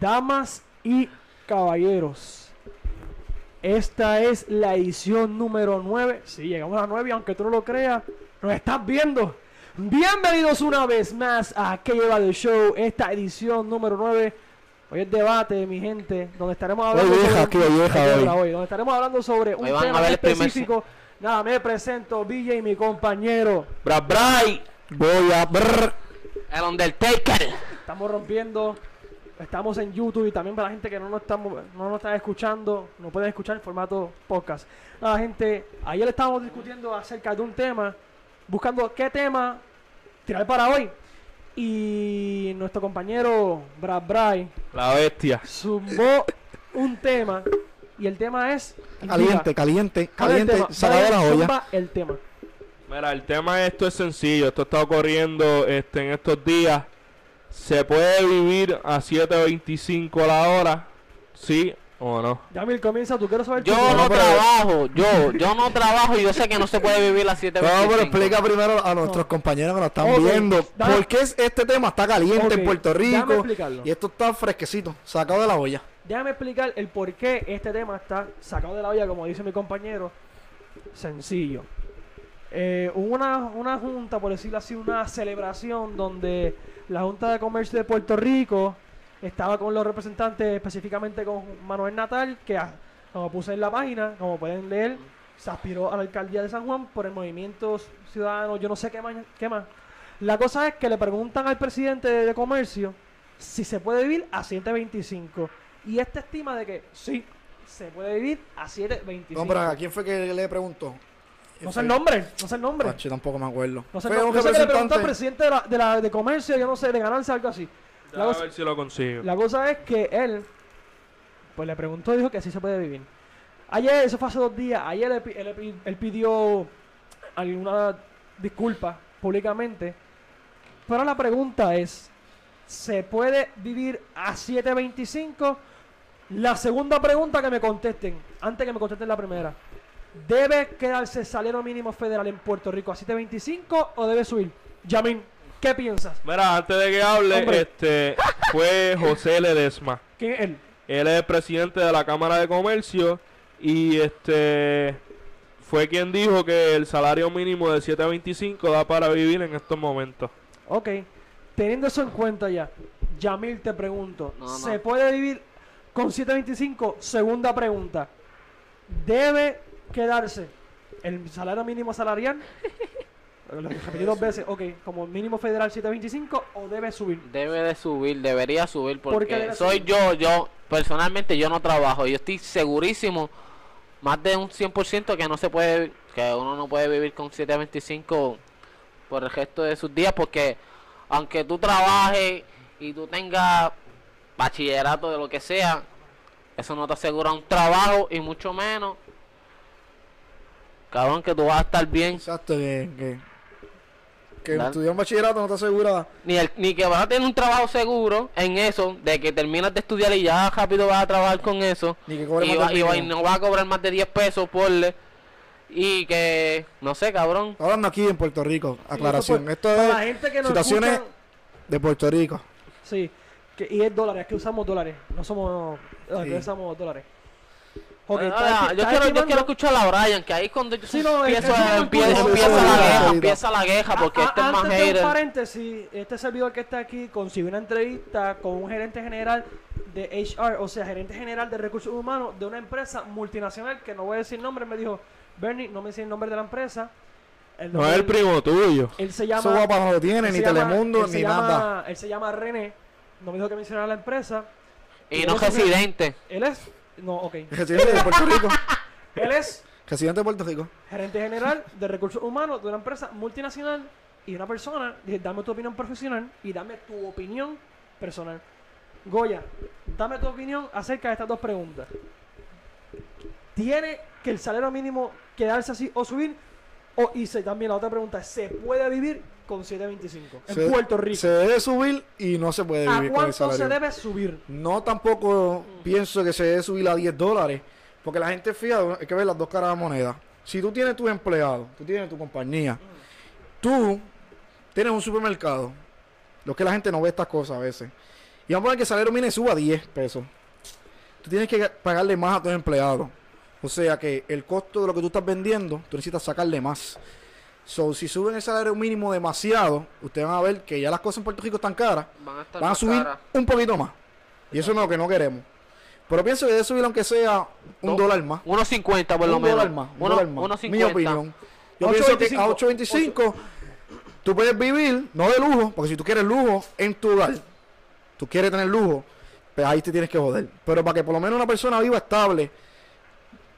Damas y caballeros, esta es la edición número 9. Sí, llegamos a la 9 y aunque tú no lo creas, nos estás viendo. Bienvenidos una vez más a Que lleva del show, esta edición número 9. Hoy es debate, mi gente, donde estaremos hablando Hoy vieja, sobre, vieja, hoy. hoy, donde estaremos hablando sobre un Hoy van a tema ver el primer- específico. Nada, me presento, BJ y mi compañero. Bra Bray, Voy a brr. el Undertaker. Estamos rompiendo. Estamos en YouTube y también para la gente que no nos, estamos, no nos está escuchando, no pueden escuchar en formato podcast. Nada, gente, ayer estábamos discutiendo acerca de un tema, buscando qué tema tirar para hoy. Y nuestro compañero Brad Bray La bestia. zumbó un tema. Y el tema es. Caliente, caliente, Diga, ¿cuál es el caliente, tema? sacado de la olla. el tema. Mira, el tema de esto es sencillo. Esto está ocurriendo este, en estos días. ¿Se puede vivir a 7.25 la hora? ¿Sí o no? Yamil, comienza, tú quieres saber Yo no trabajo, yo, yo no trabajo y yo sé que no se puede vivir a No, pero 7.25. explica primero a nuestros No. compañeros que nos están viendo dame- por qué es- este tema está caliente en Puerto Rico y esto está fresquecito, sacado de la olla. Déjame explicar el por qué este tema está sacado de la olla, como dice mi compañero. Sencillo. Eh, hubo una, una junta, por decirlo así, una celebración donde la Junta de Comercio de Puerto Rico estaba con los representantes, específicamente con Manuel Natal, que ah, como puse en la página, como pueden leer, se aspiró a la alcaldía de San Juan por el movimiento ciudadano, yo no sé qué más. Qué más. La cosa es que le preguntan al presidente de, comercio si se puede vivir a 725. Y este estima de que sí, se puede vivir a 725. No, ¿a quién fue que le preguntó? No sé el nombre, no sé el nombre. Tampoco me acuerdo. No sé, Fue no, un yo sé que le preguntó al representante. presidente de, la, de, la- de comercio, yo no sé, de ganancia, algo así. La A cosa, ver si lo consigo. la cosa es que él, pues le preguntó y dijo que sí se puede vivir. Ayer, eso fue hace dos días, ayer él, pi- él pi- él pidió alguna disculpa públicamente. Pero la pregunta es, ¿se puede vivir a 725? La segunda pregunta que me contesten, antes que me contesten la primera. ¿Debe quedarse el salario mínimo federal en Puerto Rico a 725 o debe subir? Yamin, ¿qué piensas? Mira, antes de que hable, Hombre. este fue José Ledesma. ¿Quién es él? Él es el presidente de la Cámara de Comercio y este fue quien dijo que el salario mínimo de 7.25 da para vivir en estos momentos. Ok, teniendo eso en cuenta ya, Yamil te pregunto, No, no. ¿se puede vivir con 725? Segunda pregunta, ¿debe quedarse el salario mínimo salarial? Lo repetí dos veces, ok, como mínimo federal 725 o debe subir? Debe de subir, debería subir ¿Por qué porque soy subir? yo, yo, personalmente yo no trabajo. Yo estoy segurísimo, más de un 100% que no se puede, que uno no puede vivir con 725 por el resto de sus días porque aunque tú trabajes y tú tengas bachillerato de lo que sea, eso no te asegura un trabajo y mucho menos, cabrón, que tú vas a estar bien. Exacto, que, que, que estudiar un bachillerato no te asegura. Ni, el- ni que vas a tener un trabajo seguro en eso, de que terminas de estudiar y ya rápido vas a trabajar con eso. Ni que cobre Y, más va- del y va- y mínimo. no vas a cobrar más de 10 pesos porle. Y que, no sé, cabrón. Hablando aquí en Puerto Rico, aclaración. Esto por- la es gente que situaciones escucha, de Puerto Rico. sí, que, y es dólares, que usamos dólares, no somos, no, Sí. que usamos dólares. Ok, ¿estás- yo, quiero, yo quiero escuchar a Brian, que ahí cuando yo Sí, no, es- empiezo, eso es empieza, empieza la muy empieza la guerra, porque A- este es más antes de un hater. paréntesis, este servidor que está aquí consiguió una entrevista con un gerente general de HR, o sea, gerente general de recursos humanos de una empresa multinacional que no voy a decir nombre, me dijo, Bernie, no me dice el nombre de la empresa. El No es el primo tuyo. Él se llama... Eso guapa no lo tiene, él ni se llama- Telemundo, ni llama- nada. Él se llama René, no me dijo que mencionara la empresa. Y no él es residente. Él es... No, ok. Residente de Puerto Rico. Él es Residente de Puerto Rico. gerente general de recursos humanos de una empresa multinacional y una persona, dije, dame tu opinión profesional y dame tu opinión personal. Goya, dame tu opinión acerca de estas dos preguntas. ¿Tiene que el salario mínimo quedarse así o subir? O, y se, también la otra pregunta es, ¿se puede vivir con 7.25 en Se- Puerto Rico? Se debe subir y no se puede ¿A vivir con el cuánto se debe subir? No tampoco pienso que se debe subir a 10 dólares. Porque la gente fija, hay que ver las dos caras de la moneda. Si tú tienes tu empleado, tú tienes tu compañía, tú tienes un supermercado, lo que la gente no ve estas cosas a veces, Y vamos a poner que el salario mínimo suba a 10 pesos. Tú tienes que pagarle más a tus empleados. O sea que el costo de lo que tú estás vendiendo, tú necesitas sacarle más. So, si suben el salario mínimo demasiado, ustedes van a ver que ya las cosas en Puerto Rico están caras, Van a estar van a más subir un poquito más. Y eso no es lo que no queremos. Pero pienso que debe subir aunque sea un No, dólar más. 1.50 por lo un menos. dólar más. Un Uno- dólar más. 1.50. Mi opinión. Yo pienso que a 8.25 tú puedes vivir, no de lujo, porque si tú quieres lujo en tu hogar, tú quieres tener lujo, pues ahí te tienes que joder. Pero para que por lo menos una persona viva estable,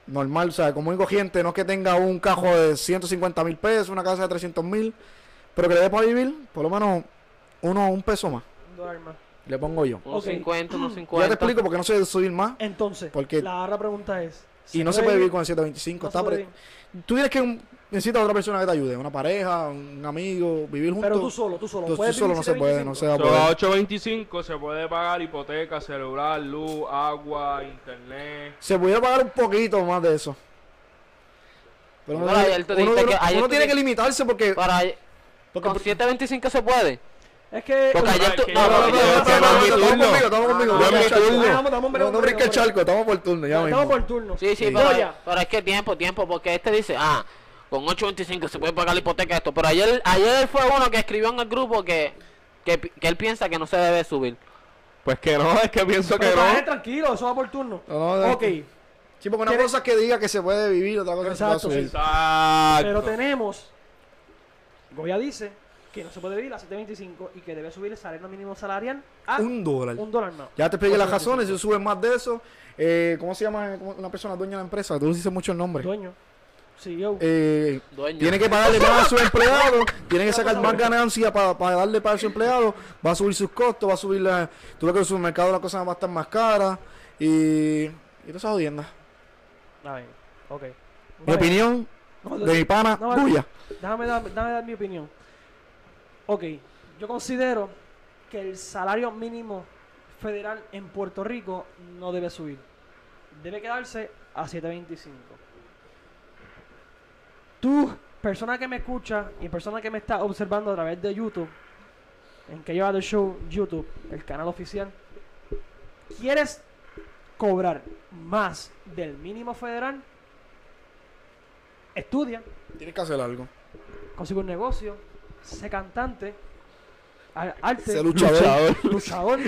normal, o sea, como digo gente, no es que tenga un cajo de 150 mil pesos, una casa de 300 mil, pero que le dé para vivir, por lo menos uno, un peso más, Un dólar más. le pongo yo. 1.50, 1.50. Ya te explico porque no se debe subir más Entonces, Porque- la otra pregunta es... y no se puede vivir con el 725. no está pre-. Tú tienes que un- necesitas otra persona que te ayude, una pareja, un amigo, vivir juntos. Pero tú solo, tú solo. Tú- tú ¿puedes solo no se puede, 725? no se va a So, a poder. 8.25 se puede pagar hipoteca, celular, luz, agua, internet. Se pudiera pagar un poquito más de eso. Pero uno, Bueno, tiene- ayer uno- uno- que- ayer uno tiene que limitarse porque... Para, porque con 7.25 se puede. Es que... Porque ayer tú... no, no, No, no, no, no, no, no, no, no, estamos conmigo, estamos conmigo. No, no, No, no brinque el charco, estamos por turno, ya Ah, No, mismo. Estamos por turno. Sí, sí, pero es que tiempo, tiempo, porque este dice, ah, con 8.25 se puede pagar la hipoteca esto. Pero ayer, ayer fue uno que escribió en el grupo que, que, que él piensa que no se debe subir. Pues que no, es que pienso que Pero no. tranquilo, eso va por turno. No, no, Ok, Sí, porque una ¿Quieres- cosa es que diga que se puede vivir, otra cosa es que se puede subir. Exacto. pero tenemos... Goya dice que no se puede vivir a 725 y que debe subir el salario mínimo salarial a un, Un dólar. dólar más. Ya te expliqué las 8.25. razones, si suben más de eso, eh, ¿cómo se llama ¿Cómo- una persona dueña de la empresa? Tú dices mucho el nombre. Dueño. CEO. Eh, tiene que pagarle más a sus empleados, tiene que sacar más ganancia para darle para sus empleados, va a subir sus costos, va a subir la... Tú ves que en el supermercado las cosas van a estar más caras y... Y todas esas jodiendas. Bien, ok. Mi Vale. opinión No, de mi pana, no, vale. tuya. Déjame dar, déjame dar mi opinión. Ok, yo considero que el salario mínimo federal en Puerto Rico no debe subir. Debe quedarse a 7.25. Tú, persona que me escucha y persona que me está observando a través de YouTube, en que lleva el show YouTube, el canal oficial, ¿quieres cobrar más del mínimo federal? Estudia, Tienes que hacer algo. consigue un negocio, sé cantante, arte, luchador. luchador,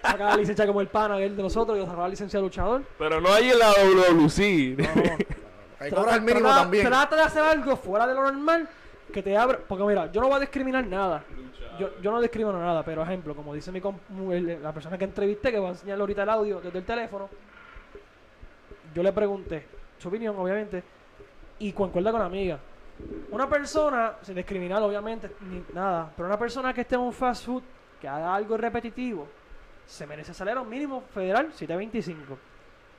saca la licencia como el pana el de nosotros, y sacar la licencia de luchador. Pero no hay en la WC. No. Ahí Trata- cobras el mínimo trata- también. Trata de hacer algo fuera de lo normal que te abra. Porque mira, yo no voy a discriminar nada. Yo, yo no discrimino nada, pero ejemplo, como dice mi la persona que entrevisté, que va a enseñarle ahorita el audio desde el teléfono, yo le pregunté su opinión, obviamente, y concuerda con la amiga. Una persona, sin discriminar obviamente, ni nada, pero una persona que esté en un fast food, que haga algo repetitivo, se merece salario mínimo federal 725.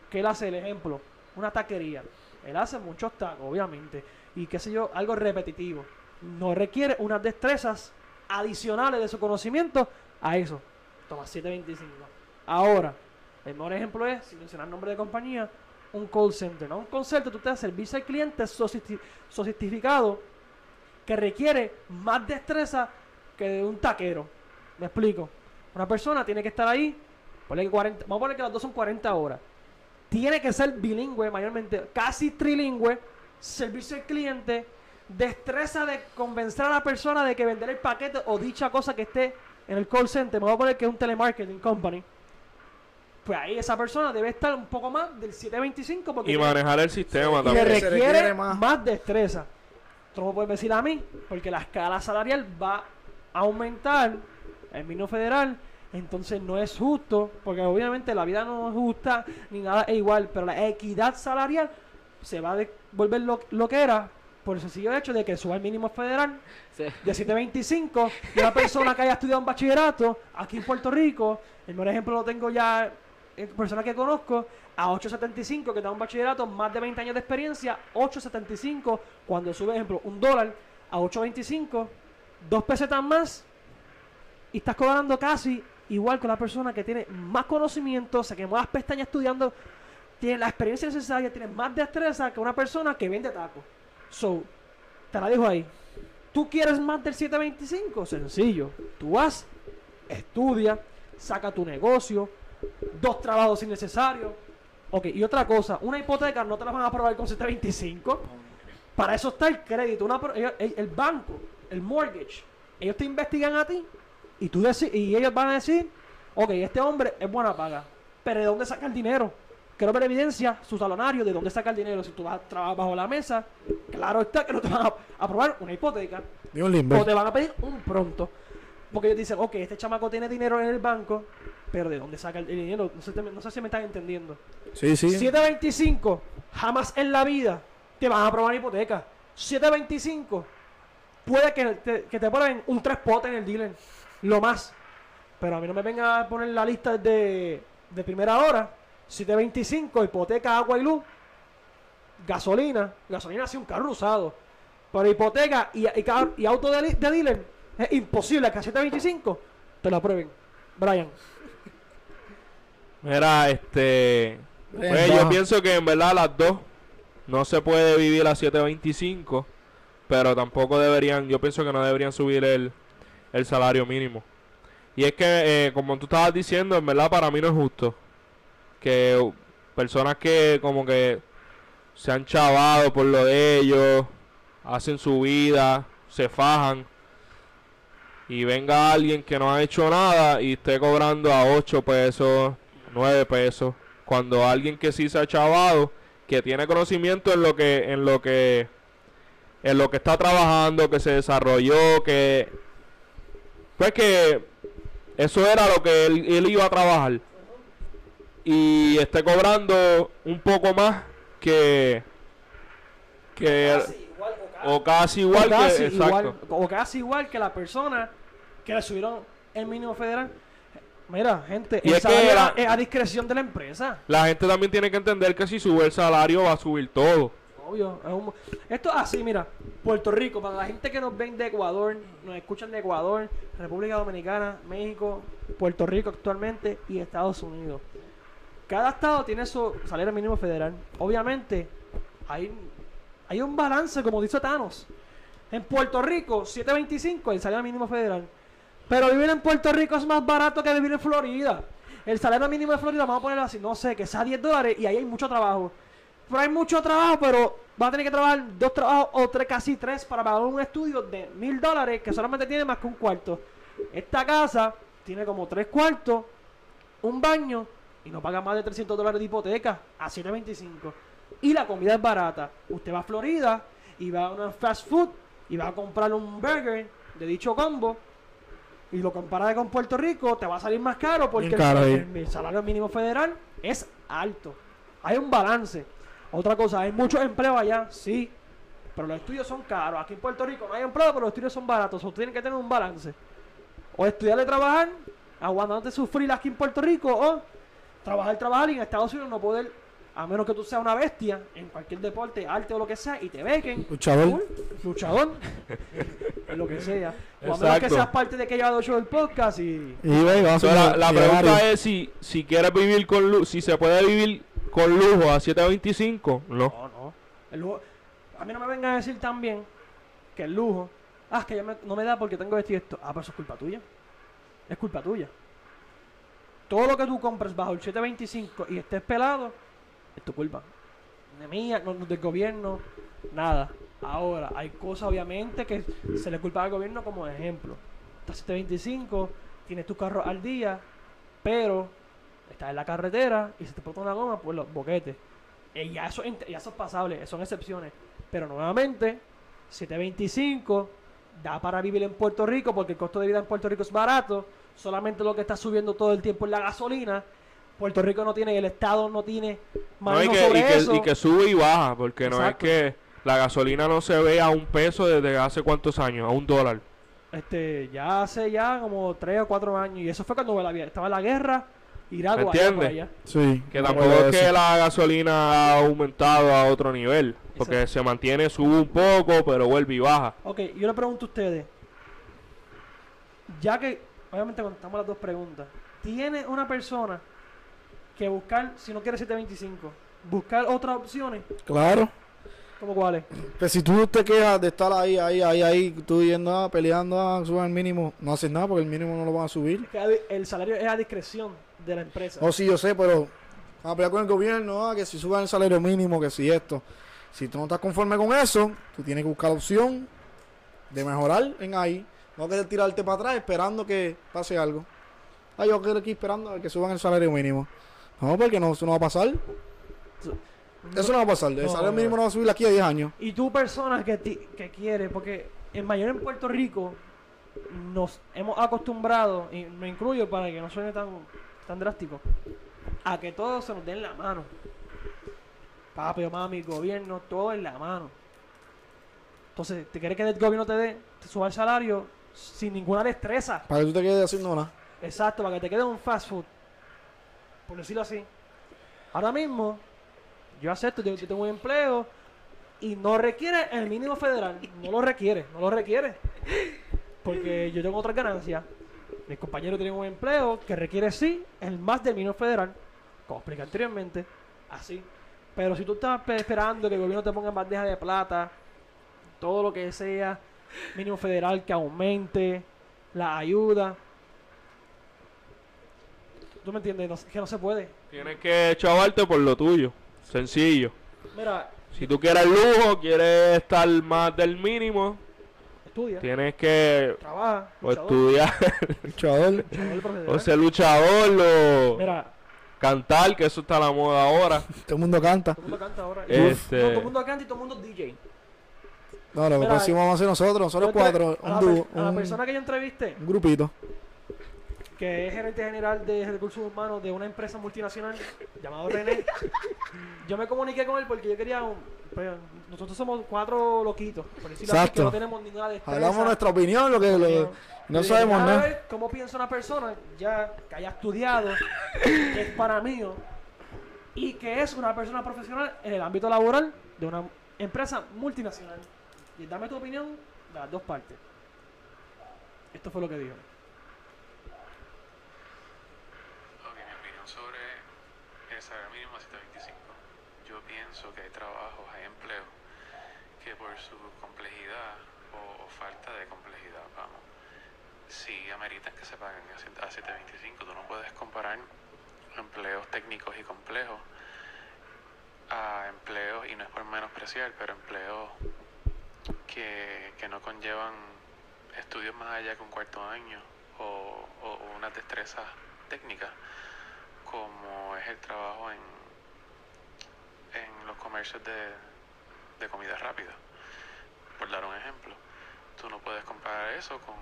¿Qué él hace? El ejemplo, una taquería. Él hace muchos tacos, obviamente, y qué sé yo, algo repetitivo. No requiere unas destrezas adicionales de su conocimiento a eso. Toma 725. Ahora, el mejor ejemplo es, sin mencionar nombre de compañía, un call center. ¿no? Un call center, tú te das servicio al cliente sofisti- sofistificado que requiere más destreza que de un taquero. Me explico. Una persona tiene que estar ahí, ponle que 40, vamos a poner que las dos son 40 horas. Tiene que ser bilingüe, mayormente, casi trilingüe, servicio al cliente, destreza de convencer a la persona de que vender el paquete o dicha cosa que esté en el call center, me voy a poner que es un telemarketing company. Pues ahí esa persona debe estar un poco más del 725 porque Y tiene- manejar el sistema y le Se también. requiere, requiere más. más. destreza. Tú no me puedes decir a mí, porque la escala salarial va a aumentar el mínimo federal, entonces no es justo, porque obviamente la vida no es justa ni nada es igual, pero la equidad salarial se va a volver lo, lo que era por el sencillo hecho de que suba el mínimo federal Sí. de 725 de una persona que haya estudiado un bachillerato aquí en Puerto Rico, el mejor ejemplo lo tengo ya en personas que conozco, a 875 que da un bachillerato, más de 20 años de experiencia, 875 cuando sube, ejemplo, un dólar a 825, dos pesetas más y estás cobrando casi igual con la persona que tiene más conocimiento, se quemó las pestañas estudiando, tiene la experiencia necesaria, tiene más destreza que una persona que vende tacos. So, te la dejo ahí. ¿Tú quieres más del 725? Sencillo. Tú vas, estudia, saca tu negocio, dos trabajos innecesarios. Ok, y otra cosa, una hipoteca no te la van a aprobar con 725. Para eso está el crédito, el, banco, el mortgage. Ellos te investigan a ti y, tú y ellos van a decir, ok, este hombre es buena paga, pero ¿de dónde saca el dinero? Quiero ver evidencia, su salonario, de dónde saca el dinero. Si tú vas a trabajar bajo la mesa, claro está que no te van a aprobar una hipoteca. o te van a pedir un pronto. Porque ellos dicen, ok, este chamaco tiene dinero en el banco, pero ¿de dónde saca el dinero? No sé, no sé si me están entendiendo. Sí, sí. 725, jamás en la vida te van a aprobar una hipoteca. 725, puede que te, que te ponen un tres potes en el dealer. Lo más. Pero a mí no me venga a poner la lista de, de primera hora 725, hipoteca, agua y luz, gasolina, gasolina hace un carro usado, pero hipoteca y, y, auto de, dealer, es imposible que a 725 te lo aprueben. Brian. Mira, este. Pues yo pienso que en verdad las dos no se puede vivir a 725, pero tampoco deberían, yo pienso que no deberían subir el, el salario mínimo. Y es que, eh, como tú estabas diciendo, en verdad para mí no es justo que personas que como que se han chavado por lo de ellos, hacen su vida, se fajan y venga alguien que no ha hecho nada y esté cobrando a 8 pesos, 9 pesos, cuando alguien que sí se ha chavado, que tiene conocimiento en lo que en lo que en lo que está trabajando, que se desarrolló, que pues que eso era lo que él iba a trabajar y esté cobrando un poco más que que o casi igual, o casi igual, que, o casi igual que la persona que le subieron el mínimo federal Mira, gente, y es, que es a discreción de la empresa. La gente también tiene que entender que si sube el salario va a subir todo. Esto así, mira. Puerto Rico, para la gente que nos ven de Ecuador, nos escuchan de Ecuador, República Dominicana, México, Puerto Rico actualmente y Estados Unidos. Cada estado tiene su salario mínimo federal. Obviamente, hay, hay un balance, como dice Thanos. En Puerto Rico, 7.25 el salario mínimo federal. Pero vivir en Puerto Rico es más barato que vivir en Florida. El salario mínimo de Florida, vamos a ponerlo así, no sé, que sea 10 dólares y ahí hay mucho trabajo. Pero hay mucho trabajo, pero va a tener que trabajar dos trabajos o tres, casi tres, para pagar un estudio de mil dólares que solamente tiene más que un cuarto. Esta casa tiene como tres cuartos, un baño y no paga más de 300 dólares de hipoteca a 725. Y la comida es barata. Usted va a Florida y va a una fast food y va a comprar un burger de dicho combo y lo compara con Puerto Rico, te va a salir más caro porque el, salario mínimo federal es alto. Hay un balance. Otra cosa, hay muchos empleos allá, sí, pero los estudios son caros. Aquí en Puerto Rico no hay empleo, pero los estudios son baratos. O tienen que tener un balance. O estudiar y trabajar, aguantándote sufrir aquí en Puerto Rico, o trabajar, trabajar y en Estados Unidos no poder, a menos que tú seas una bestia en cualquier deporte, arte o lo que sea, y te bequen. Luchador. luchador. lo que sea. O a menos que seas parte de que haya hecho el podcast y. la, pregunta es si, si quieres vivir con lujo, si se puede vivir con lujo a 725. No. No, no. El lujo, a mí no me vengan a decir también que el lujo. Ah, es que no me da porque tengo esto y esto. Ah, pero eso es culpa tuya. Es culpa tuya todo lo que tú compres bajo el 725 y estés pelado, es tu culpa. De mía, no, del gobierno, nada. Ahora, hay cosas obviamente que se le culpa al gobierno como ejemplo. Estás 725, tienes tu carro al día, pero estás en la carretera y se te pone una goma, pues los boquetes. Y ya eso, ya eso es pasable, son excepciones. Pero nuevamente, 725 da para vivir en Puerto Rico porque el costo de vida en Puerto Rico es barato solamente lo que está subiendo todo el tiempo es la gasolina. Puerto Rico no tiene, el Estado no tiene no, y, que, y, que, sube y baja, porque no es que la gasolina no se ve a un peso desde hace cuántos años, a un dólar. Este, ya hace ya como tres o cuatro años, y eso fue cuando estaba la guerra, Irak ¿Entiendes? Sí. Que tampoco es que la gasolina ha aumentado a otro nivel, porque se mantiene, sube un poco, pero vuelve y baja. Ok, yo le pregunto a ustedes, ya que obviamente contestamos las dos preguntas. ¿Tiene una persona que buscar, si no quiere 725, buscar otras opciones? Claro. ¿Cómo cuáles? Pues si tú te quejas de estar ahí, ahí, ahí, ahí, tú yendo, ah, peleando, ah, suban el mínimo, no haces nada porque el mínimo no lo van a subir. el salario es a discreción de la empresa. Oh, sí, yo sé, pero a pelear con el gobierno, ah, que si suban el salario mínimo, que si esto. Si tú no estás conforme con eso, tú tienes que buscar la opción de mejorar en ahí. No querer tirarte para atrás esperando que pase algo. Ah, yo quiero aquí esperando a que suban el salario mínimo. No, porque no, eso no va a pasar. Eso no va a pasar. El salario mínimo no va a subir aquí a 10 años. Y tú, persona que, que quiere, porque en mayor en Puerto Rico nos hemos acostumbrado, y me incluyo para que no suene tan, tan drástico, a que todo se nos dé en la mano. Papi o mami, gobierno, todo en la mano. Entonces, ¿te quieres que el gobierno te dé, te suba el salario sin ninguna destreza? Para que tú te quedes haciendo nada. Exacto, para que te quede un fast food. Por decirlo así. Ahora mismo, yo acepto, yo, tengo un empleo y no requiere el mínimo federal. No lo requiere, no lo requiere. Porque yo tengo otras ganancias. Mis compañeros tienen un empleo que requiere sí el más del mínimo federal, como expliqué anteriormente, así. Pero si tú estás esperando que el gobierno te ponga en bandeja de plata, todo lo que sea, mínimo federal que aumente, la ayuda, ¿tú me entiendes? que no se puede. Tienes que chavarte por lo tuyo, sencillo. Mira, si tú quieres lujo, quieres estar más del mínimo, estudia. Tienes que Trabaja, o estudiar, luchador, o ser luchador, o cantar, que eso está a la moda ahora. todo el mundo canta. Todo el mundo canta ahora. Este... todo el mundo canta y todo el mundo DJ. No, lo próximo vamos a hacer nosotros, nosotros cuatro, un dúo. A la persona que yo entrevisté. Un grupito que es gerente general de recursos humanos de una empresa multinacional llamado René. Yo me comuniqué con él porque yo quería pues, nosotros somos cuatro loquitos, por decirlo así, que no tenemos ninguna destreza. Hablamos nuestra opinión, lo que no sabemos nada. cómo piensa una persona ya que haya estudiado, que es para mí y que es una persona profesional en el ámbito laboral de una empresa multinacional. Y dame tu opinión de las dos partes. Esto fue lo que dijo. Que hay trabajos, hay empleos que por su complejidad o, falta de complejidad, vamos, sí ameritan que se paguen a 725. Tú no puedes comparar empleos técnicos y complejos a empleos, y no es por menospreciar, pero empleos que, no conllevan estudios más allá que un cuarto año o, o unas destrezas técnicas, como es el trabajo en comercios de, de comida rápida. Por dar un ejemplo, tú no puedes comparar eso con,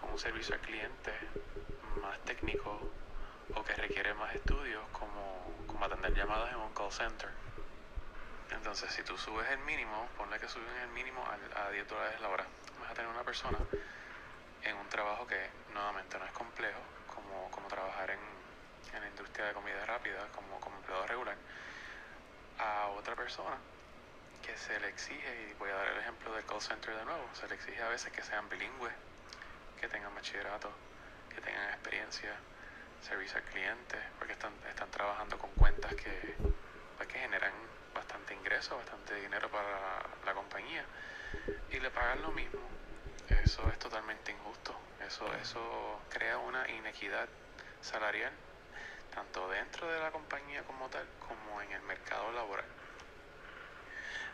con un servicio al cliente más técnico o que requiere más estudios como, como atender llamadas en un call center. Entonces, si tú subes el mínimo, ponle que suben el mínimo a, a 10 dólares la hora, vas a tener una persona en un trabajo que nuevamente no es complejo, como, como trabajar en, en la industria de comida rápida, como, como empleado regular, a otra persona que se le exige, y voy a dar el ejemplo del call center de nuevo, se le exige a veces que sean bilingües, que tengan bachillerato, que tengan experiencia, servicio al cliente, porque están, están trabajando con cuentas que, pues, generan bastante ingreso, bastante dinero para la compañía, y le pagan lo mismo. Eso es totalmente injusto. Eso, eso crea una inequidad salarial tanto dentro de la compañía como tal, como en el mercado laboral.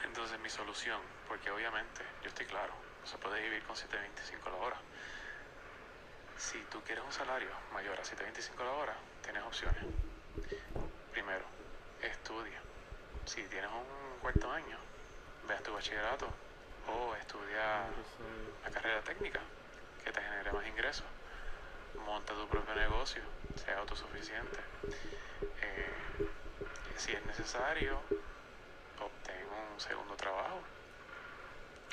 Entonces mi solución, porque obviamente yo estoy claro, no se puede vivir con 7.25 la hora. Si tú quieres un salario mayor a 7.25 la hora, tienes opciones. Primero, estudia. Si tienes un cuarto año, ve tu bachillerato o estudia la carrera técnica que te genere más ingresos monta tu propio negocio, sea autosuficiente. Eh, si es necesario, obtén un segundo trabajo.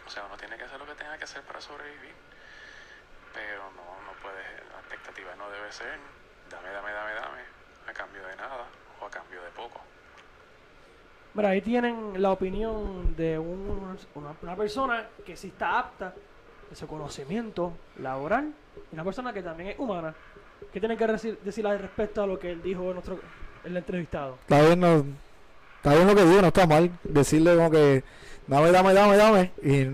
O sea, uno tiene que hacer lo que tenga que hacer para sobrevivir. Pero no, no puede, la expectativa no debe ser dame, dame, dame, dame, a cambio de nada o a cambio de poco. Bueno, ahí tienen la opinión de una, una persona que sí está apta ese conocimiento laboral y una persona que también es humana. ¿Qué tienen que decir, decir al respecto a lo que él dijo en nuestro el entrevistado? La vez no, Está bien lo que digo, no está mal. Decirle como que dame, dame, dame, dame. Y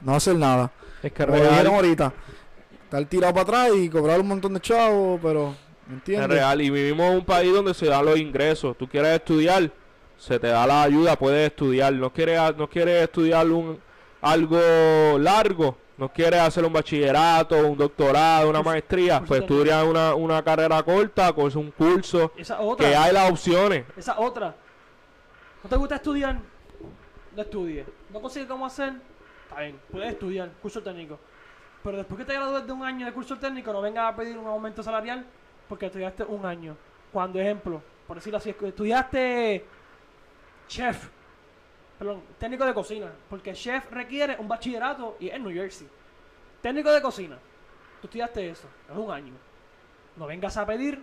no hacer nada. Es que Como dijeron ahorita. Estar tirado para atrás y cobrar un montón de chavos, pero. ¿me ¿Entiendes? Es real. Y vivimos en un país donde se dan los ingresos. Tú quieres estudiar, se te da la ayuda, puedes estudiar. No quieres, no quieres estudiar un, algo largo. No quieres hacer un bachillerato, un doctorado, una maestría, pues estudias una, una carrera corta, con un curso, Esa otra. que hay las opciones. Esa otra. ¿No te gusta estudiar? No estudies. ¿No consigues cómo hacer? Está bien, puedes estudiar, curso técnico. Pero después que te gradúes de un año de curso técnico, no vengas a pedir un aumento salarial porque estudiaste un año. Cuando, ejemplo, por decirlo así, estudiaste chef, perdón, técnico de cocina, porque chef requiere un bachillerato y en New Jersey. Técnico de cocina, tú estudiaste eso, es un año. No vengas a pedir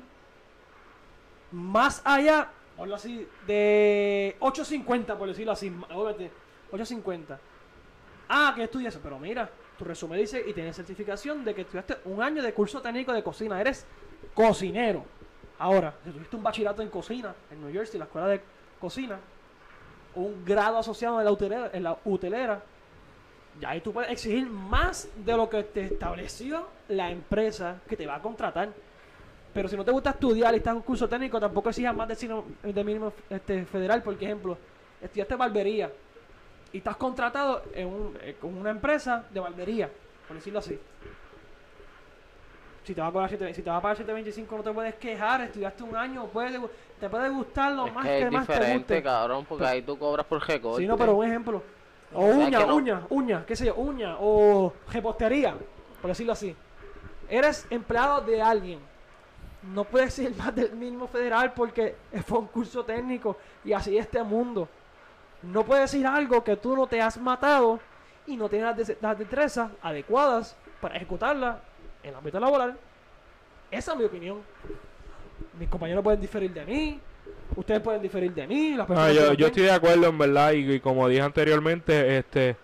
más allá, hablo así, de 8.50 por decirlo así, obviamente, 8.50. Ah, que estudias eso, pero mira, tu resumen dice y tienes certificación de que estudiaste un año de curso técnico de cocina, eres cocinero. Ahora, si tuviste un bachillerato en cocina en New Jersey, la escuela de cocina, un grado asociado en la hotelera, en la ya ahí tú puedes exigir más de lo que te estableció la empresa que te va a contratar. Pero si no te gusta estudiar y estás en un curso técnico, tampoco exijas más de, sino- de mínimo este, federal. Por ejemplo, estudiaste barbería y estás contratado en un- eh, con una empresa de barbería, por decirlo así. Si te va a pagar 7, si te va a pagar 725 no te puedes quejar, estudiaste un año, puede, te puede gustar lo Es más que que, es más te diferente, guste. cabrón, porque ahí tú cobras por recorte. Sí, no, pero un ejemplo. O uña, que no- uña, uña, qué sé yo, uña. O repostería, por decirlo así. Eres empleado de alguien. No puedes ser más del mínimo federal porque fue un curso técnico y así es este mundo. No puedes decir algo que tú no te has matado y no tienes las, des- las destrezas adecuadas para ejecutarla el ámbito laboral. Esa es mi opinión. Mis compañeros pueden diferir de mí. Ustedes pueden diferir de mí. Las personas yo, estoy de acuerdo en verdad y, y como dije anteriormente, este,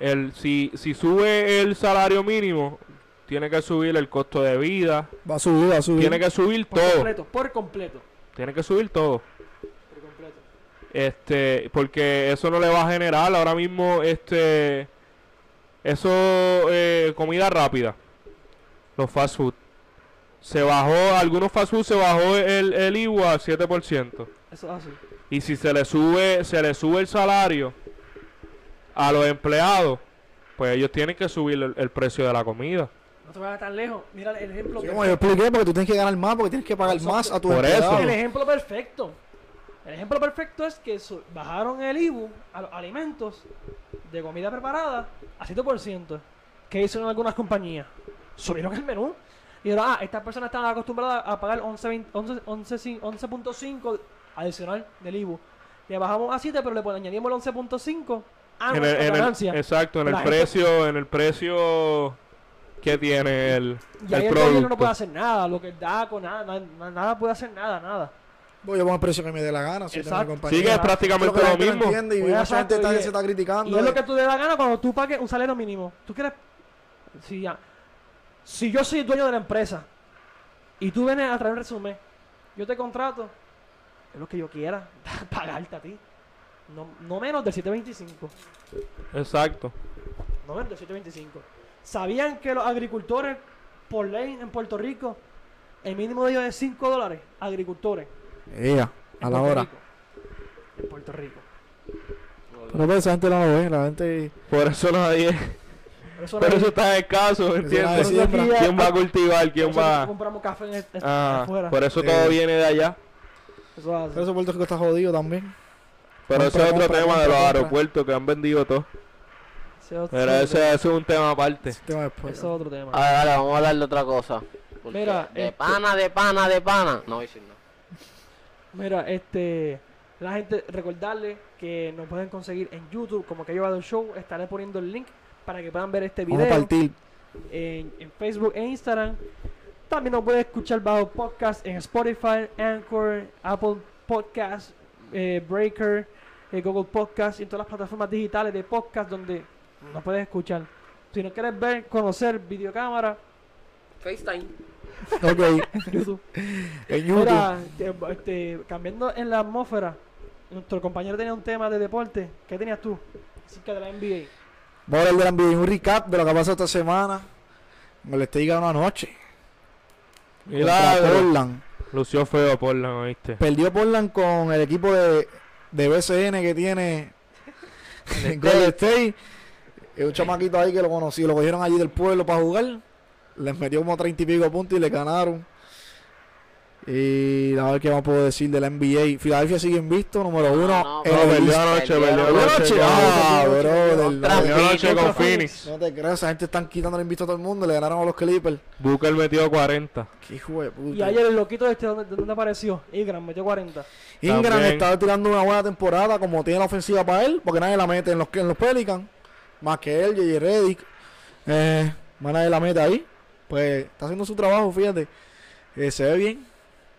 el si, si sube el salario mínimo, tiene que subir el costo de vida, Va a subir, va a subir. tiene que subir Por todo, completo, por completo. tiene que subir todo, Por completo. este, porque eso no le va a generar ahora mismo, este, eso, eh, comida rápida, los fast food, se bajó, algunos fast food se bajó el, el IVA al 7%. Eso es así. Y si se le sube, se le sube el salario a los empleados, pues ellos tienen que subir el, el precio de la comida. No te vayas tan lejos. Mira el ejemplo. Sí, como yo expliqué, porque tú tienes que ganar más, porque tienes que pagar Exacto. más a tu Por eso. El ejemplo perfecto. El ejemplo perfecto es que su- bajaron el IBU a los alimentos de comida preparada a 7%. ¿Qué hicieron algunas compañías? Subieron el menú. Y ahora, ah, estas personas están acostumbradas a pagar 11 20 11 11 cin- 11.5 adicional del IBU. Le bajamos a 7, pero le añadimos el 11.5 a En el- en el- ganancia. exacto, en el gente- precio, en el precio que tiene el, y ahí el no puede hacer nada. Lo que el DACO, nada, nada, nada puede hacer nada, nada. Voy a poner el precio que me dé la gana. Si tengo. Sí, que es prácticamente lo mismo. entiende y Pues mucha exacto, gente está, y- se está criticando. Y es lo que tú te da gana cuando tú pagues un salario mínimo. Tú quieres. Si, ya, si yo soy dueño de la empresa y tú vienes a traer un resumen, yo te contrato, es lo que yo quiera, pagarte a ti. No, no menos del 725. Exacto. No menos del 725. ¿Sabían que los agricultores, por ley en Puerto Rico, el mínimo de ellos es 5 dólares? Agricultores. Ea, en a la Puerto hora. Rico. En Puerto Rico. Pero pues, esa gente no lo ve, la gente... Por eso nadie, eso nadie- eso está escaso, ¿entiendes? ¿Quién va a cultivar? ¿Quién va? compramos café en el- Ah, afuera. por eso Sí. todo viene de allá. Eso hace. Por eso Puerto Rico está jodido también. Pero ese es otro compra, tema de los compra. aeropuertos que han vendido todo. Ese otro- Pero ese ese, otro ese es un tema aparte. Ese tema después. tema. Ese es otro tema. A ver, dale, vamos a hablar de otra cosa. Porque Mira, de este- pana, de pana, de pana. No voy a decir nada. Mira, este, la gente, recordarle que nos pueden conseguir en YouTube, como que ha llevado el show, estaré poniendo el link para que puedan ver este video partir. en, en Facebook e Instagram. También nos pueden escuchar bajo podcast en Spotify, Anchor, Apple Podcast, eh, Breaker, eh, Google Podcast y en todas las plataformas digitales de podcast donde nos puedes escuchar. Si no quieres ver, conocer videocámara, FaceTime. Ok. YouTube. en YouTube. Mira, que- este, cambiando en la atmósfera, nuestro compañero tenía un tema de deporte. ¿Qué tenías tú? Así que de la NBA. Vamos a hablar NBA. Un recap de lo que ha pasado esta semana. Me le estoy ganando anoche. Milagro. Portland. Lució feo Portland, ¿oíste? Perdió Portland con el equipo de, de BCN que tiene Golden State. Es un chamaquito ahí que lo conocí, lo cogieron allí del pueblo para jugar. Les metió como 30 y pico puntos y le ganaron. Y a ver qué más puedo decir de la NBA. Filadelfia sigue invicto, número uno. no, en No, el perdió anoche, Perdió perdió ¿Perdió anoche. Ah. Contra Perdió anoche con Phoenix. No te creas, esa gente están quitando el invito a todo el mundo. Le ganaron a los Clippers. Booker metió 40. Qué hijo de puta. Y ayer el loquito este, ¿dónde, dónde apareció? Ingram metió 40. Ingram También. estaba tirando una buena temporada como tiene la ofensiva para él, porque nadie la mete en los, en los Pelicans, más que él, J.J. Reddick, eh, más nadie la mete ahí. Pues está haciendo su trabajo, fíjate. Eh, se ve bien.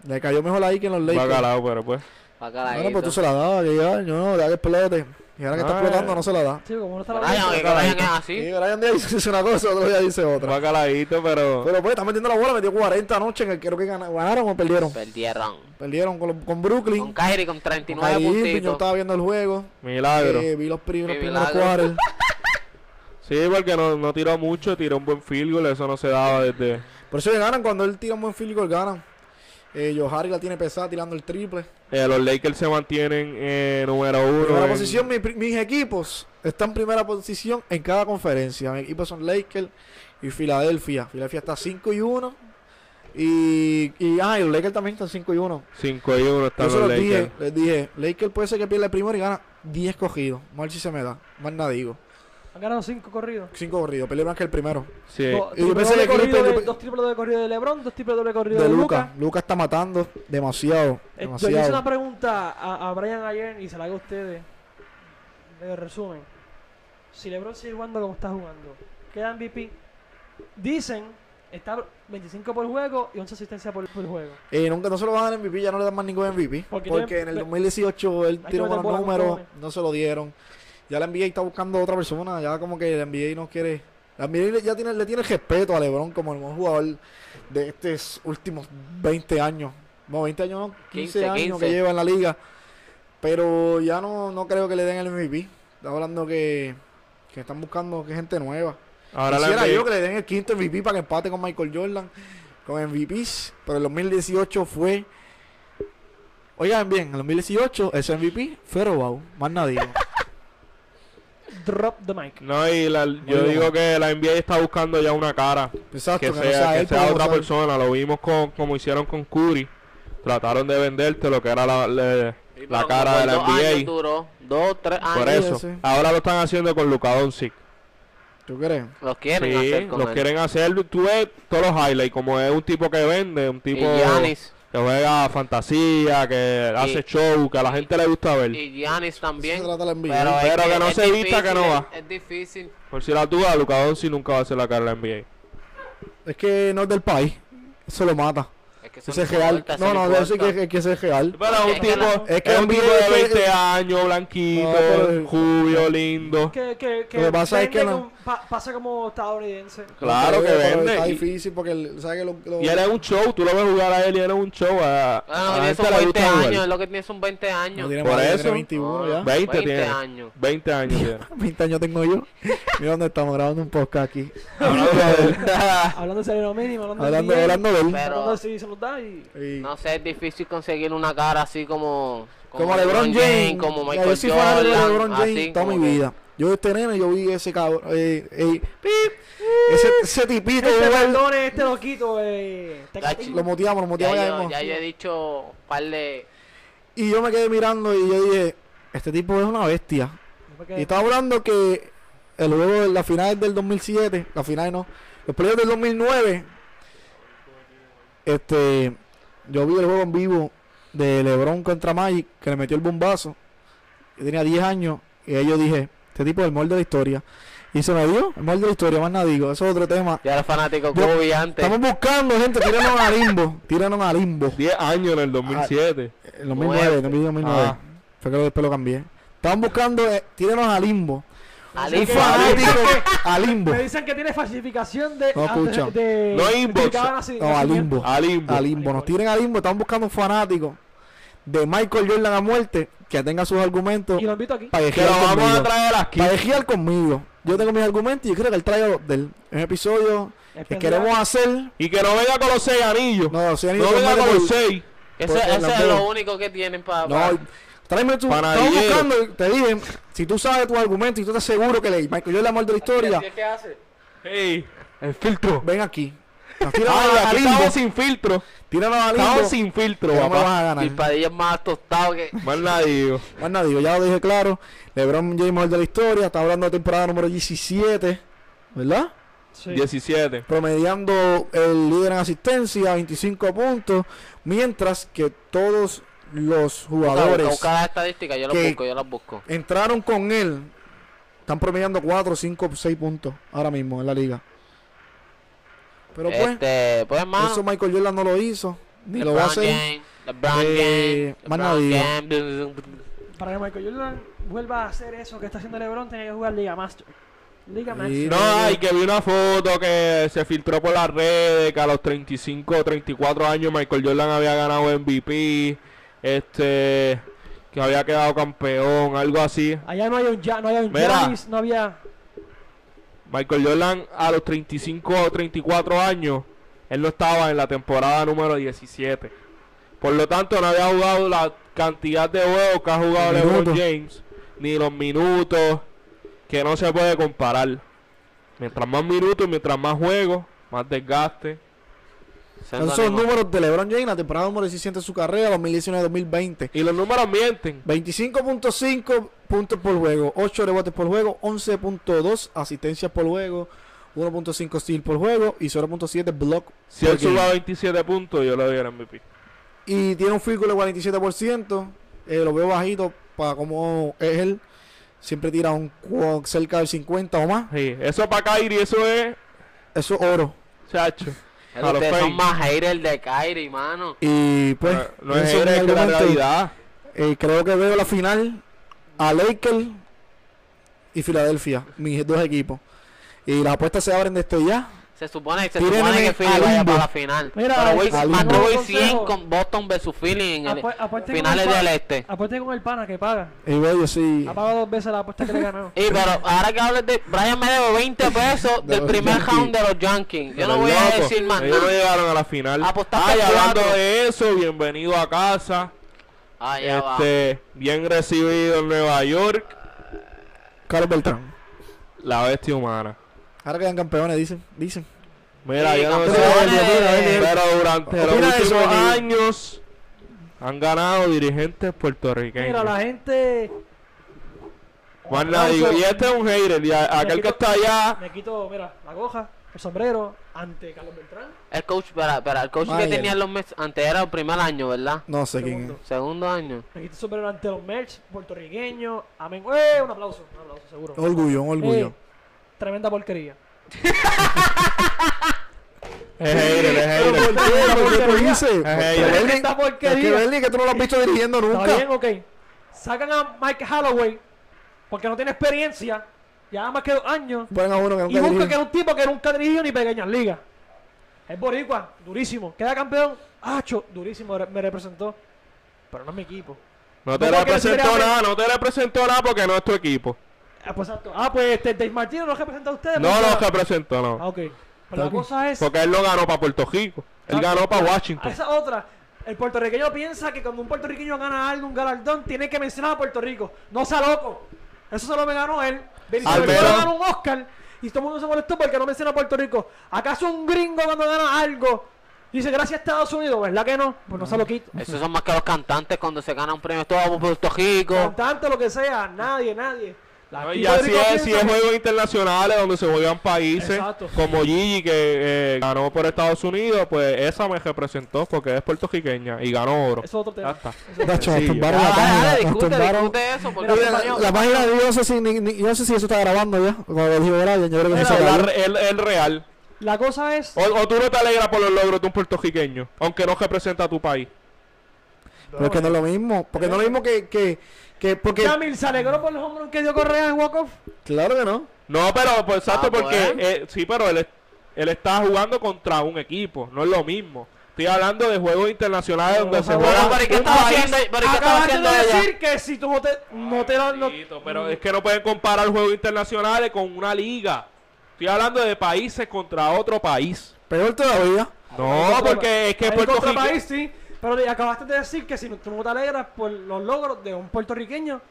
Le cayó mejor ahí que en los Lakers. Bacalao, pero pues. Bueno, pues tú se la dabas, que ya, yo no, da que explote. Y ahora que está Ah. explotando, no se la da. Sí, como no está la Brian, que Brian es así. Y Brian Díaz dice una cosa, otro día dice otra. Bacalaíto, pero. Pero pues está metiendo la bola, metió 40 anoche, en el creo que gana- ganaron o perdieron. Perdieron. Perdieron con, los- con Brooklyn. Con Kyrie con Con 39 Kyrie Irving, yo puntitos. estaba viendo el juego. Milagro. Eh, vi los primeros, primeros quarters. Sí, porque no, no tiró mucho, tiró un buen field goal, eso no se daba desde. Por eso que ganan cuando él tira un buen field goal, ganan. Eh, Joe Harris la tiene pesada tirando el triple. Eh, los Lakers se mantienen eh, número uno. Primera en- posición, mi mis equipos están en primera posición en cada conferencia. Mis equipos son Lakers y Filadelfia. Filadelfia está 5 y 1. Y, y, ah, y los Lakers también están 5 y 1. 5 y 1 están Yo los los dije, Lakers. les dije, Lakers puede ser que pierda el primero y gana 10 cogidos. Ver si se me da. Más nada digo. Han ganado 5 corridos. 5 corridos, peleé más que el primero. Sí. Dos, Y yo triple pensé doble que corrido Clippers- de- dos triples de corrido de LeBron, dos triples doble corrido De de, Lucas. Lucas. Lucas está matando demasiado. Eh, Yo le demasiado. hice una pregunta a, a Brian ayer y se la hago a ustedes. De resumen. Si LeBron sigue jugando como está jugando, queda MVP. Dicen, está 25 por juego y 11 asistencias por, por juego. Eh, nunca no se lo van a dar MVP, ya no le dan más ningún MVP. Porque Porque, tiene- en el ve- 2018 él tiró buenos números, no se lo dieron. Ya la NBA está buscando otra persona, ya como que la NBA no quiere. La NBA ya tiene, le tiene respeto a LeBron como el mejor jugador de estos últimos 20 años. No, 20 años, no, 15, 15, años 15. que lleva en la liga. Pero ya no, no creo que le den el MVP. Está hablando que, que están buscando que gente nueva. Ahora la Quisiera NBA yo que le den el quinto MVP para que empate con Michael Jordan con MVPs, pero el 2018 fue Oigan bien, en el 2018 ese MVP fue robado, más nadie. Drop the mic. No, y la- yo bueno. digo que la NBA está buscando ya una cara. Exacto, que que, no sea, que él, sea otra persona. Lo vimos con, como hicieron con Curry. Trataron de venderte lo que era la, la- cara de la dos años NBA. duró, dos, tres años. Por eso. sí. Ahora lo están haciendo con Luka Doncic. ¿Tú crees? Los quieren Sí, hacer con los él. quieren hacer. Tú ves todos los highlights. Como es un tipo que vende, un Y tipo Giannis. Que juega fantasía, que hace show, que a la gente le gusta ver. Y Giannis también. Eso se trata la NBA. Pero, es que no se vista que no va. Es, es difícil. Por si la duda, Luka Doncic nunca va a ser la cara de la NBA. Es que no es del país, eso lo mata. Es que eso Ese es no real. eso No, no, importa. que, que ese es real. Pero Es un que tipo, es que es un tipo de es que- 20 años, blanquito, jubio, lindo. Que, que, que Lo que pasa es que no- pasa como estadounidense. Claro que vende. Está Y, difícil porque, ¿sabes que lo, lo- y él es un show, tú lo ves jugar a él y él es un show. A, Ah, no, tiene gente son le 20 gusta años, jugar. es lo que tiene son 20 no años. Por eso. 21 ya. 20, 20 tiene. años. 20 años tiene. 20 años tengo yo. Mira dónde estamos grabando un podcast aquí. Hablando de salario mínimo, hablando, de hablando de él. Hablando de nos da y... Y- No sé, es difícil conseguir una cara así como... Como LeBron James, como Michael yo de LeBron James así toda mi que- vida. Yo este nene, yo vi ese cabrón, eh, eh, ese, ese tipito, Este perdone, este loquito, eh... te- Gachi. lo motivamos, lo motivamos ya yo, ya yo he dicho par de... Y yo me quedé mirando y yo dije, este tipo es una bestia. Y estaba hablando que el juego de la final del 2007, la final no, los playoffs del 2009, este, yo vi el juego en vivo de LeBron contra Magic, que le metió el bombazo. Yo tenía 10 años y ahí yo dije, este tipo es el mejor de la historia. Y se me dio el mejor de la historia, más nada digo, eso es otro tema. Ya era fanático Yo- Kobe antes. Estamos buscando, gente, tírenos a limbo, tírenos a limbo. 10 años en el 2007. En 2009, en 2009. Ah. Fue que después lo cambié. Estaban buscando, eh, tírenos a limbo. Un fanático a limbo. Me dicen que tiene falsificación de... No, escucha. de, de- No inbox. No, a limbo. A limbo. A limbo. Nos tiren a limbo. Están buscando un fanático de Michael Jordan a muerte, que tenga sus argumentos. Y lo invito aquí. Para que lo vamos a traer aquí. Para conmigo. Yo tengo mis argumentos y yo creo que él traiga los del un episodio que queremos hacer. Y que no venga con los seis anillos. No, los seis anillos. No venga con los seis. Ese, ese es lo único que tienen para. No, tráeme tu. Estamos buscando, te dije, si tú sabes tu argumento y tú estás seguro que le Michael Jordan muerte de la historia. ¿Qué hace? Hey, el filtro. Ven aquí. Ay, estamos sin filtro. Tíralo a Estamos sin filtro, papá. Vas a ganar. Y Padilla es más tostado que... Más nadie. Más nadie, ya lo dije claro. LeBron James mejor de la historia. Está hablando de temporada número 17. ¿Verdad? Sí. 17. Promediando el líder en asistencia, 25 puntos. Mientras que todos los jugadores. Cada estadística, yo lo busco, yo las busco. Entraron con él. Están promediando 4, 5, 6 puntos ahora mismo en la liga. Pero pues, este, pues eso Michael Jordan no lo hizo, ni lo va a hacer. eh, más nadie. Para que Michael Jordan vuelva a hacer eso que está haciendo LeBron, tenía que jugar Liga Master. Liga Master. No, hay que vi una foto que se filtró por las redes que a los 35 o 34 años Michael Jordan había ganado MVP, este que había quedado campeón, algo así. Allá no hay un ya, no hay un Giannis, no había Michael Jordan a los 35 o 34 años, él no estaba en la temporada número 17. Por lo tanto, no había jugado la cantidad de juegos que ha jugado LeBron James, ni los minutos, que no se puede comparar. Mientras más minutos, mientras más juegos, más desgaste. Esos son los números de LeBron James, la temporada número 17 de su carrera, 2019-2020. Y los números mienten. 25.5 puntos por juego, 8 rebotes por juego, 11.2 asistencias por juego, 1.5 steal por juego y 0.7 block Si él sube a 27 puntos, yo le doy el MVP. Y tiene un field de 47%. Eh, lo veo bajito para como es él. Siempre tira un cerca del 50 o más. Sí, eso para Kyrie, eso es. Eso es oro. Chacho. Ustedes son más haters de Kyrie, mano. Y pues, no, es hater, la realidad. Eh, creo que veo la final a Lakers y Filadelfia, mis dos equipos. Y las apuestas se abren desde ya. Se supone, se supone que Philly vaya para la final. Mira, pero voy, voy 100 con Boston versus Philly en el finales del este. Apueste con el pana que paga. Y yo sí. Ha pagado dos veces la apuesta que le ganó. y pero ahora que hables de Brian me debe 20 pesos del primer round de los Yankees. Yo no voy a decir más Ellos no llegaron a la final. Ay, hablando de eso, bienvenido a casa. Este, bien recibido en Nueva York. Carlos Beltrán. La bestia humana. Ahora quedan campeones, dicen. dicen. Mira, yo no sé, pero durante los últimos años han ganado dirigentes puertorriqueños. Mira, la gente... Bueno, digo, y este es un hater, y aquel que está allá... Me quito, mira, la goja, el sombrero, ante Carlos Beltrán. El coach, espera, espera, el coach que tenía los Mets, antes era el primer año, ¿verdad? No sé quién es. Segundo año. Me quito el sombrero ante los Mets, puertorriqueños. Amén. ¡Eh! Un aplauso, un aplauso, seguro. Orgullo, un orgullo. Eh, tremenda porquería. Es hater, es hater. ¿Por qué? ¿Por qué dice? Esta porquería. Es que que tú no lo has visto dirigiendo nunca. Está bien, ok. Sacan a Mike Holloway porque no tiene experiencia. Ya más que dos años. Bueno, uno que y busca que es un tipo que nunca dirigió ni pequeñas ligas. Es boricua, durísimo. Queda campeón. Acho, durísimo, me representó. Pero no es mi equipo. No te representó nada, no te representó nada porque no es tu equipo. Ah, pues, ah, pues este, Dave Martino no representa a ustedes. No pues, lo representó, no. Ah, ok. Pero la cosa es. Porque él no ganó para Puerto Rico. Él ganó para Washington. Esa otra. El puertorriqueño piensa que cuando un puertorriqueño gana algo, un galardón, tiene que mencionar a Puerto Rico. No sea loco. Eso solo me ganó él. Benito ganó un Oscar y todo el mundo se molestó porque no menciona a Puerto Rico. ¿Acaso un gringo cuando gana algo dice gracias a Estados Unidos? ¿Verdad que no? Pues no se lo quito. Esos son más que los cantantes cuando se gana un premio todo Puerto Rico. Cantante, lo que sea, nadie, nadie y así es, si es juegos internacionales donde se juegan países como Gigi que eh, ganó por Estados Unidos, pues esa me representó porque es puertorriqueña y ganó oro. Eso es otro tema. Ya está. tumbaron la página. Discute, discute eso, porque la, la, página, yo no sé si ni, yo no sé si eso está grabando ya. Como dijo Brian, yo creo que eso está el, el real. La cosa es. O, o, tú no te alegras por los logros de un puertorriqueño, aunque no representa a tu país. Pero es que no es lo mismo. Porque no es lo mismo que, que que porque... Yamil se alegró por los hombros que dio Correa en walk-off. Claro que no. No, pero pues, exacto, ah, porque eh, sí, pero él, él está jugando contra un equipo, no es lo mismo. Estoy hablando de juegos internacionales donde se pero, juegan. pero, ¿qué estaba haciendo? ¿Pero qué estaba Acabaste haciendo de decir que si tú no te, no te lo- no- pero es que no pueden comparar juegos internacionales con una liga. Estoy hablando de países contra otro país. Peor todavía. No, porque es que Puerto Rico. país, sí. Pero acabaste de decir que si no- tú no te alegras por los logros de un puertorriqueño,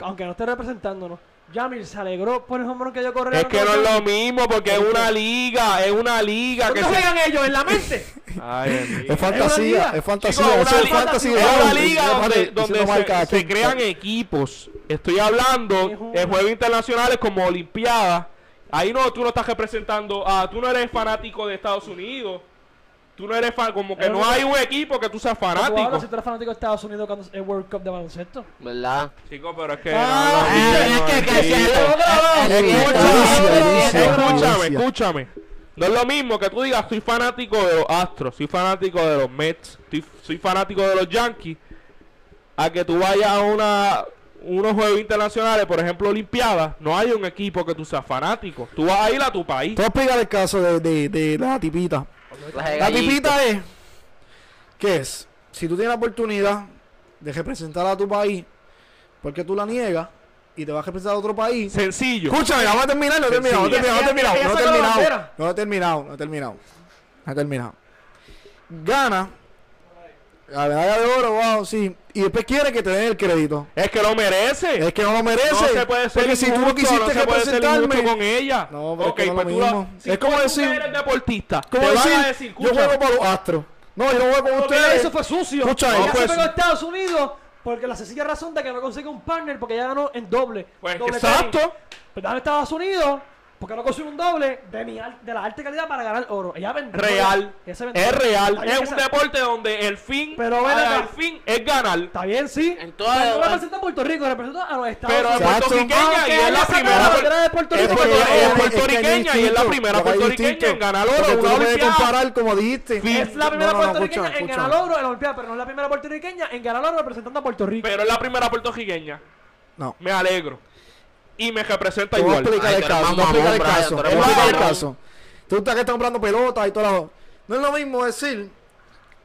aunque no esté representándonos. Yamil se alegró por el hombre que yo correr. Es que no es lo mismo porque es una liga, es una liga que ¿Dónde se... juegan ellos? ¿En la mente? Ay. Es fantasía, liga. es fantasía. Chicos, es liga- fantasía. Es una liga donde, donde se, se crean equipos. Estoy hablando de juegos internacionales como Olimpiadas. Ahí no, tú no estás representando. Ah, tú no eres fanático de Estados Unidos. Tú no eres fan, como que Es no hay un equipo que tú seas Tú hablas fanático. si tú eres fanático de Estados Unidos cuando es el World Cup de baloncesto. ¿Verdad? Chico, pero es que. Ah, no, es si Escúchame, escúchame. No es lo mismo que tú digas, soy fanático de los Astros, soy fanático de los Mets, soy, soy fanático de los Yankees, a que tú vayas a una, unos juegos internacionales, por ejemplo, Olimpiadas, no hay un equipo que tú seas fanático. Tú vas a ir a tu país. A explicar el caso de, de, de la tipita. La tipita es, ¿qué es? Si tú tienes la oportunidad de representar a tu país, ¿por qué tú la niegas y te vas a representar a otro país? Sencillo. Escúchame, vamos a terminar, no he terminado, no he terminado, no he terminado, no he terminado, no he terminado, no he terminado, no he terminado. Gana la medalla de oro, wow, sí, y después quiere que te den el crédito. Es que lo merece. Es que no lo merece. no se puede ser porque si tú no injusto, quisiste no se puede ser injusto representarme, con ella. No, pero es Ok, que no es pues lo la- si Es como decir- eres deportista, como te van decir, a decir, yo juego para los astros. No, yo no juego con ustedes. hizo fue sucio. Escucha, ella no, se pues- pegó a Estados Unidos porque la sencilla razón de que no consigue un partner porque ella ganó en doble. Pues, doble exacto. tenis. Pero dame Estados Unidos porque no consigue un doble de, mi de la alta calidad para ganar oro. Ella vendió. real. Es real. Es un deporte donde el fin, Pero ah, el fin es ganar. Está bien, sí. En toda- Pero no representa a Puerto Rico, representa a los Estados Pero es Unidos. Exacto. puertorriqueña y es la primera. es pero- es puertorriqueña y es la primera puertorriqueña en ganar oro. tú Una no puedes olimpiada. comparar como dijiste. Es la primera No, no, no, puertorriqueña escucha, en ganar oro en la Olimpiada, pero no es la primera puertorriqueña en ganar oro representando a Puerto Rico. Pero es la primera puertorriqueña. No. Me alegro. Y me representa igual. explicar Ay, el caso. eres Te voy a explicar el caso. el caso. Tú estás que estás comprando pelotas y todo lo... No es lo mismo decir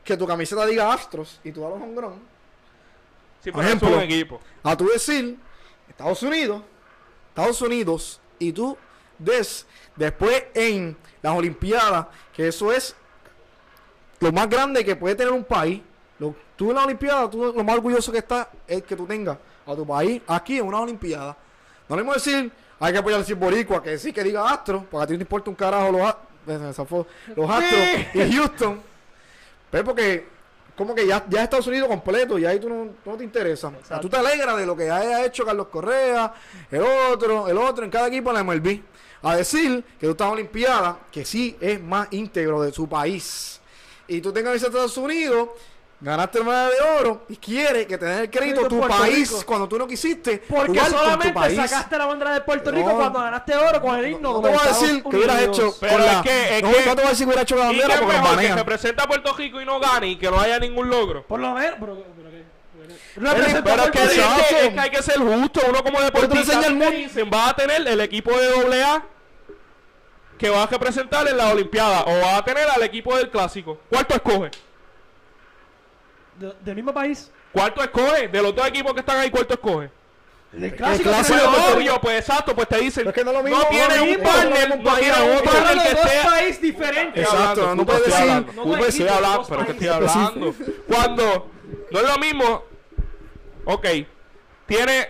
que tu camiseta diga Astros y tú a los hongrón. Sí, Por es ejemplo, un equipo. A tú decir Estados Unidos, Estados Unidos, y tú des después en las Olimpiadas, que eso es lo más grande que puede tener un país. Lo- tú en la Olimpiada, tú, lo más orgulloso que está es que tú tengas a tu país aquí en una Olimpiada. No le podemos decir, hay que apoyar al boricua, que sí que diga Astros, porque a ti no te importa un carajo los, a- los Astros y Houston. Pero porque como que ya, ya Estados Unidos completo y ahí tú no, no te interesa. O sea, tú te alegras de lo que haya hecho Carlos Correa, el otro, el otro en cada equipo en la MLB. A decir que tú estás en Olimpiada, que sí es más íntegro de su país. Y tú tengas a Estados Unidos, ganaste el medalla de oro y quiere que te den el crédito tu Puerto país Rico. cuando tú no quisiste. Porque jugar con tu solamente país. sacaste la bandera de Puerto Rico No. cuando ganaste oro con el himno. No de te voy a decir que hubieras hecho Pero con es la- que- es no, que- no te voy a decir que hubieras hecho la ¿Y bandera qué porque nos mejor que representa a Puerto Rico y no gane y que no haya ningún logro? Por lo menos. Pero, pero. Pero, es, que, Puerto es, que, es que hay que ser justo. Uno como deportista te mundo. dicen, va a tener el equipo de AA que va a representar en la Olimpiada o va a tener al equipo del Clásico. ¿Cuál tú escoges? De- Del mismo país. ¿Cuál tú escoges? De los dos equipos que están ahí, ¿cuál tú escoges? El clásico Pues de pues exacto, pues te dicen, Pero es que no es lo mismo, no no tiene un mismo, partner, no un no tiene partner que dos sea... países diferentes. Exacto, no puedes decir- hablando, no estoy quites hablando, pero es que estoy hablando. Cuando no es lo mismo, ok, tiene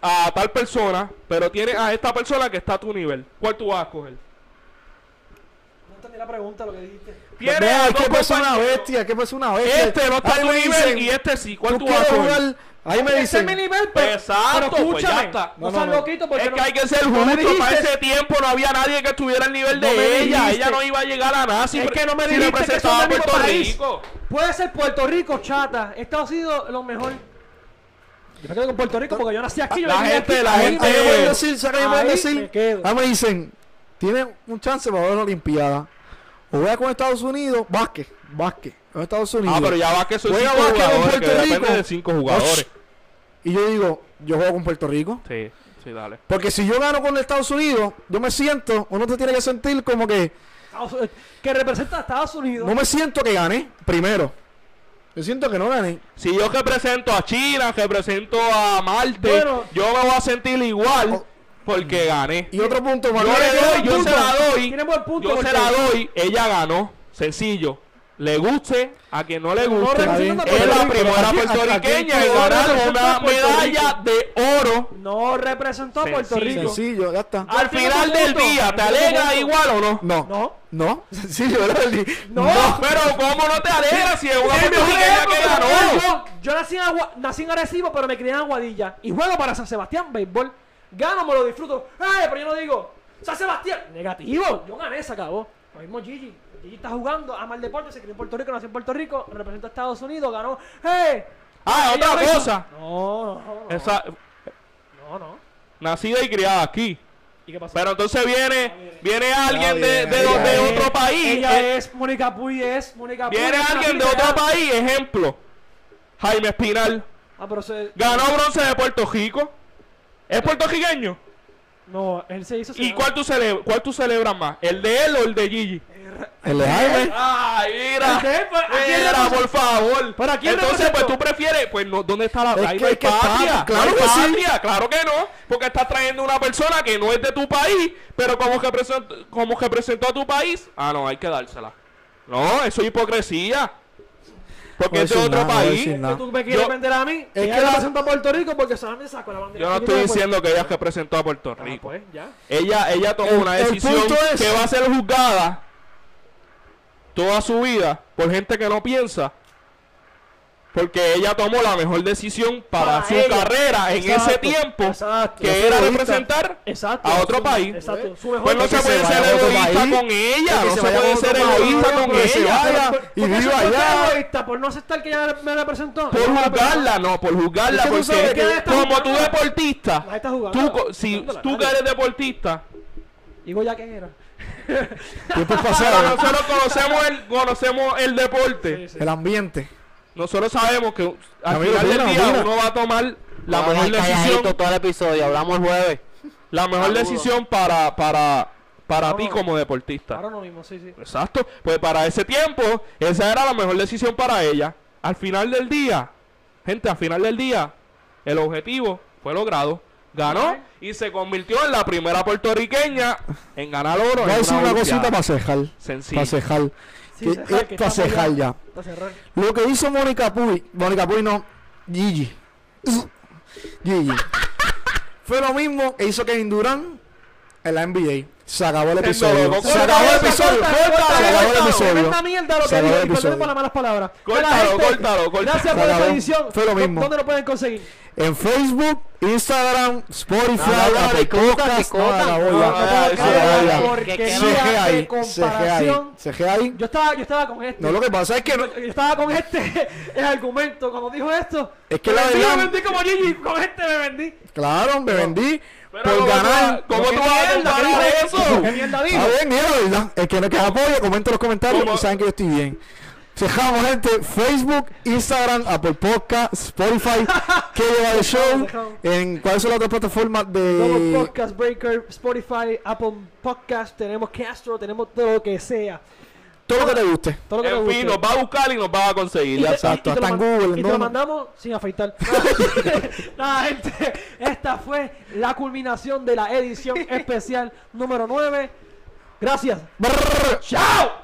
a tal persona, pero tiene a esta persona que está a tu nivel. ¿Cuál tú vas a escoger? No entendí la pregunta, lo que dijiste. Vea, a es dos que persona compañeros. bestia, bestia. Este no está a Ahí tu nivel y este sí. ¿Cuál tú tú vas a jugar. Ahí me dicen. es mi nivel, pero, Exacto, pero pues escúchame. ya está. No, No, seas no, no. loquito porque Es que hay que ser justo. Para ese tiempo no había nadie que estuviera al nivel de ella. Ella no iba a llegar a nada si, Es que no me si dijiste que son del mismo Puerto país. Rico. Puede ser Puerto Rico, chata. Esto ha sido lo mejor. Yo me quedo con Puerto Rico porque yo nací aquí. La gente- la gente-. Ahí me dicen, tiene un chance para ver la Olimpiada. O juega con Estados Unidos, básquet, básquet, con Estados Unidos. Ah, pero ya va que son Juega cinco jugadores. Que Puerto depende Rico. de cinco jugadores. Y yo digo, yo juego con Puerto Rico. Sí, sí, dale. Porque si yo gano con Estados Unidos, yo me siento, uno te tiene que sentir como que que representa a Estados Unidos. No me siento que gane, primero. Yo siento que no gané. Si yo represento a China, represento a Marte, yo me voy a sentir igual. Porque gané. Y otro punto, más Yo le doy, yo se la doy. Yo se la doy, ella ganó. Sencillo le guste, a quien no le guste, es la primera puertorriqueña en ganar una medalla de oro. No representó a Puerto Rico. Sencillo, ya está. Al final del día, ¿te alegra igual o no? No. No. No, sencillo, no. no. Pero ¿cómo no te alegra si es una puertorriqueña que ganó? Yo nací en, nací en Arecibo, pero me crié en Aguadilla. Y juego para San Sebastián, béisbol. Gano, me lo disfruto. Ay, pero yo no digo, San Sebastián. Negativo. Yo gané, se acabó. Lo mismo Gigi. Y está jugando, ama el deporte, se crió en Puerto Rico, nació en Puerto Rico, representa a Estados Unidos, ganó. ¡Hey! Ah, otra cosa. No, no, no. Esa... No, no. Nacida y criada aquí. ¿Y qué pasa? Pero entonces viene, viene alguien de, de, de, otro país. Ella eh, es Mónica Puy, es Mónica Puy. Viene alguien de otro país, ejemplo. Jaime Espinal. Ah, pero se... Ganó bronce de Puerto Rico. ¿Es puertorriqueño? No, él se hizo. ¿Y cuál tú, cuál tú celebras más? ¿El de él o el de Gigi? El de Jaime. Ay, mira. Mira, por favor. ¿Para quién Entonces, pues tú prefieres, pues no, ¿dónde está la es que, patria? Claro que sí. Claro que no, porque estás trayendo una persona que no es de tu país, pero como que presentó, como que presentó a tu país, ah, no, hay que dársela. No, eso es hipocresía. Porque es de otro país. ¿Tú me quieres vender a mí? Es ella que representa a Puerto Rico porque solamente sacó la bandera. Yo no estoy diciendo que ella representó a Puerto ah, Rico. pues, ya. Ella, ella tomó una decisión que va a ser juzgada toda su vida por gente que no piensa. Porque ella tomó la mejor decisión para, su carrera en ese tiempo, que era representar a otro país. Pues no se puede ser egoísta con ella, no se puede ser egoísta con ella. Y viva allá. Por no aceptar que ella me representó. Por juzgarla, no, por juzgarla, porque como tú deportista, tú, si tú que eres deportista, digo ya que era. Nosotros conocemos el, conocemos el deporte. El ambiente. Nosotros sabemos que al final del día uno va a tomar la mejor decisión. todo el episodio, hablamos el jueves. La mejor decisión para, para, para ti como deportista. Ahora no mismo, sí, sí. Exacto. Pues para ese tiempo, esa era la mejor decisión para ella. Al final del día, gente, al final del día, el objetivo fue logrado ganó y se convirtió en la primera puertorriqueña en ganar oro. Voy a decir una cosita para cejar. Sencillo. Para cejar. Que, para cejar ya. Lo que hizo Mónica Puy, Mónica Puy no, Gigi. Gigi. Fue lo mismo que hizo Kevin Durant en la NBA. Se acabó el episodio. Se acabó el episodio. Se acabó el episodio. mierda lo que dijo. Y perdón las malas palabras. Córtalo, córtalo, córtalo. Gracias por la edición. Fue lo mismo. ¿Dónde lo pueden conseguir? En Facebook, Instagram, Spotify, Apple Podcast. CG ahí. Yo estaba, yo estaba con este. No, lo que pasa es que yo estaba con este el argumento. Cuando dijo esto, es que la verdad. Me vendí como Gigi, con este me vendí. Claro, me vendí. Por ganar. ¿Cómo tú vas a comparar eso? ¿Qué mierda dijo? Está bien, mira, ¿verdad? El que no que apoye, comenta en los comentarios y saben que yo estoy bien. Dejamos gente, Facebook, Instagram, Apple Podcast, Spotify, que lleva el show. ¿En cuáles son las otras plataformas de Podcast Breaker, Spotify, Apple Podcast, tenemos Castro, tenemos todo lo que sea. Todo lo que te guste. Todo lo que en fin, nos va a buscar y nos va a conseguir. exacto, hasta en Google. Y te lo mandamos sin afeitar. Nada, gente. Esta fue la culminación de la edición especial número 9. Gracias. ¡Chao!